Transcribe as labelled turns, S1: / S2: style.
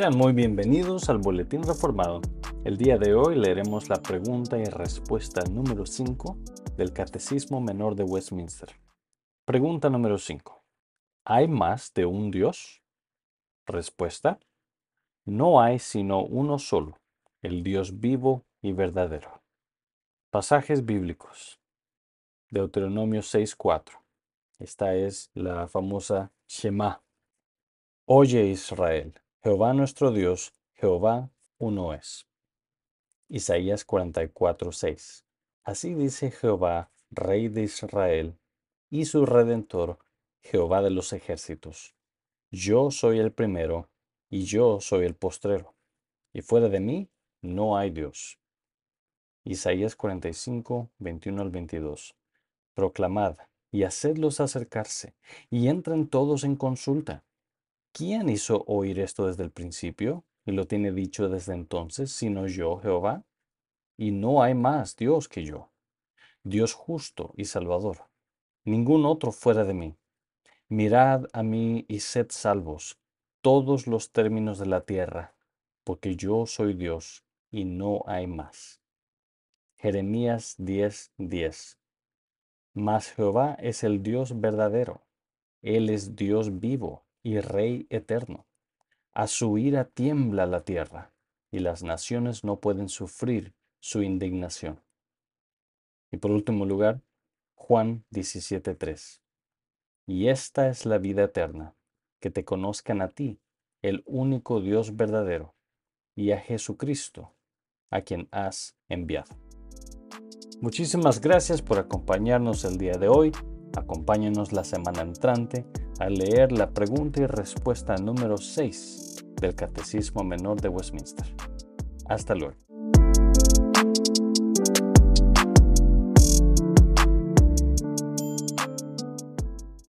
S1: Sean muy bienvenidos al Boletín Reformado. El día de hoy leeremos la pregunta y respuesta número 5 del Catecismo Menor de Westminster. Pregunta número 5. ¿Hay más de un Dios? Respuesta. No hay sino uno solo, el Dios vivo y verdadero. Pasajes bíblicos. Deuteronomio 6.4. Esta es la famosa Shema. Oye Israel, Jehová nuestro Dios, Jehová uno es. Isaías 44:6. Así dice Jehová, Rey de Israel, y su Redentor, Jehová de los ejércitos. Yo soy el primero, y yo soy el postrero, y fuera de mí no hay Dios. Isaías 45, 21 al 22. Proclamad y hacedlos acercarse, y entren todos en consulta. ¿Quién hizo oír esto desde el principio y lo tiene dicho desde entonces, sino yo, Jehová? Y no hay más Dios que yo, Dios justo y salvador, ningún otro fuera de mí. Mirad a mí y sed salvos todos los términos de la tierra, porque yo soy Dios y no hay más. Jeremías 10:10 10. Mas Jehová es el Dios verdadero, Él es Dios vivo y Rey eterno. A su ira tiembla la tierra, y las naciones no pueden sufrir su indignación. Y por último lugar, Juan 17:3. Y esta es la vida eterna, que te conozcan a ti, el único Dios verdadero, y a Jesucristo, a quien has enviado. Muchísimas gracias por acompañarnos el día de hoy. Acompáñenos la semana entrante a leer la pregunta y respuesta número 6 del Catecismo Menor de Westminster. Hasta luego.